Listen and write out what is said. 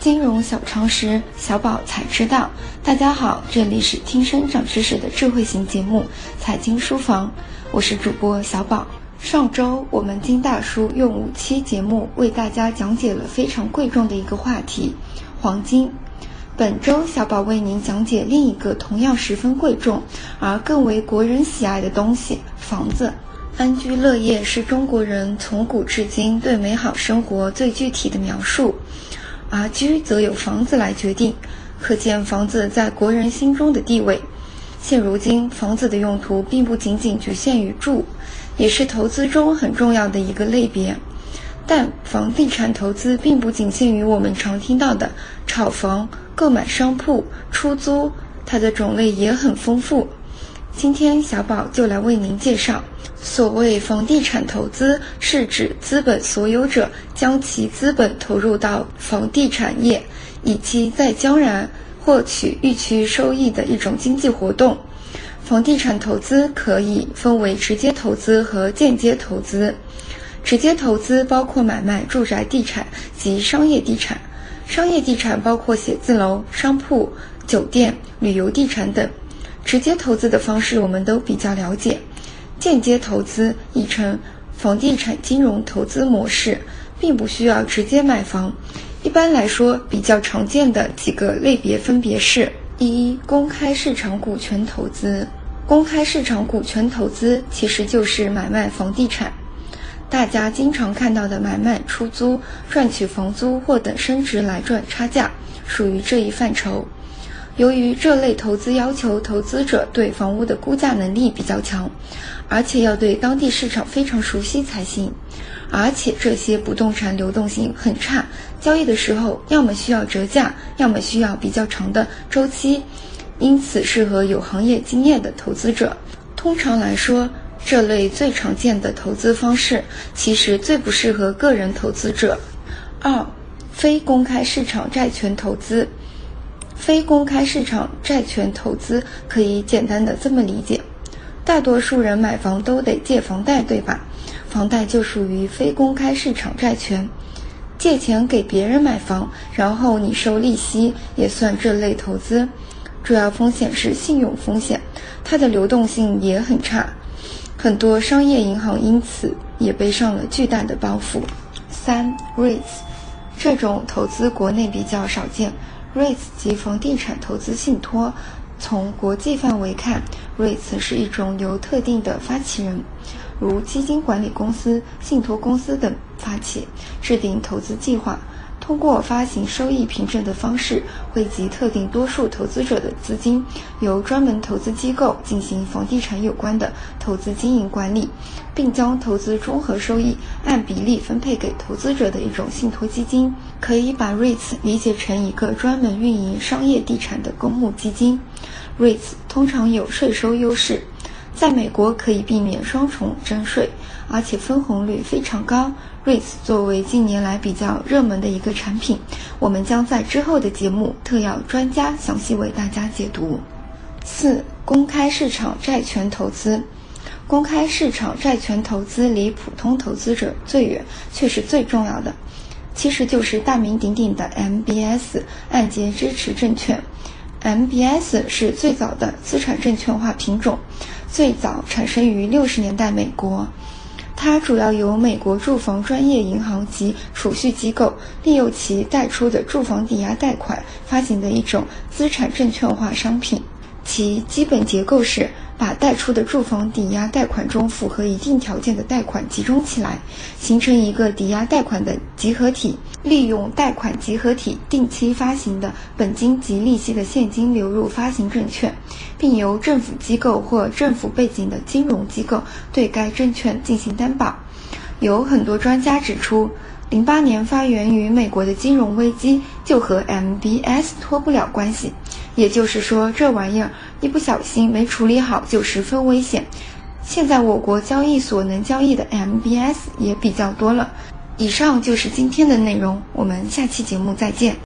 金融小常识，小宝才知道。大家好，这里是听声长知识的智慧型节目《财经书房》，我是主播小宝。上周我们金大叔用五期节目为大家讲解了非常贵重的一个话题——黄金。本周小宝为您讲解另一个同样十分贵重而更为国人喜爱的东西——房子。安居乐业是中国人从古至今对美好生活最具体的描述。而居则由房子来决定，可见房子在国人心中的地位。现如今，房子的用途并不仅仅局限于住，也是投资中很重要的一个类别。但房地产投资并不仅限于我们常听到的炒房、购买商铺、出租，它的种类也很丰富。今天小宝就来为您介绍，所谓房地产投资，是指资本所有者将其资本投入到房地产业，以期在将来获取预期收益的一种经济活动。房地产投资可以分为直接投资和间接投资。直接投资包括买卖住宅地产及商业地产，商业地产包括写字楼、商铺、酒店、旅游地产等。直接投资的方式我们都比较了解，间接投资亦称房地产金融投资模式，并不需要直接买房。一般来说，比较常见的几个类别分别是：第一、公开市场股权投资。公开市场股权投资其实就是买卖房地产，大家经常看到的买卖出租，赚取房租或等升值来赚差价，属于这一范畴。由于这类投资要求投资者对房屋的估价能力比较强，而且要对当地市场非常熟悉才行，而且这些不动产流动性很差，交易的时候要么需要折价，要么需要比较长的周期，因此适合有行业经验的投资者。通常来说，这类最常见的投资方式其实最不适合个人投资者。二、非公开市场债权投资。非公开市场债权投资可以简单的这么理解：大多数人买房都得借房贷，对吧？房贷就属于非公开市场债权，借钱给别人买房，然后你收利息，也算这类投资。主要风险是信用风险，它的流动性也很差，很多商业银行因此也背上了巨大的包袱。三，REITs，这种投资国内比较少见。REITs 及房地产投资信托，从国际范围看，REITs 是一种由特定的发起人，如基金管理公司、信托公司等发起，制定投资计划。通过发行收益凭证的方式，汇集特定多数投资者的资金，由专门投资机构进行房地产有关的投资经营管理，并将投资综合收益按比例分配给投资者的一种信托基金。可以把 REITs 理解成一个专门运营商业地产的公募基金。REITs 通常有税收优势。在美国可以避免双重征税，而且分红率非常高。REITs 作为近年来比较热门的一个产品，我们将在之后的节目特邀专家详细为大家解读。四、公开市场债权投资。公开市场债权投资离普通投资者最远，却是最重要的，其实就是大名鼎鼎的 MBS 按揭支持证券。MBS 是最早的资产证券化品种，最早产生于六十年代美国。它主要由美国住房专业银行及储蓄机构利用其贷出的住房抵押贷款发行的一种资产证券化商品。其基本结构是把贷出的住房抵押贷款中符合一定条件的贷款集中起来，形成一个抵押贷款的集合体。利用贷款集合体定期发行的本金及利息的现金流入发行证券，并由政府机构或政府背景的金融机构对该证券进行担保。有很多专家指出，零八年发源于美国的金融危机就和 MBS 脱不了关系。也就是说，这玩意儿一不小心没处理好就十分危险。现在我国交易所能交易的 MBS 也比较多了。以上就是今天的内容，我们下期节目再见。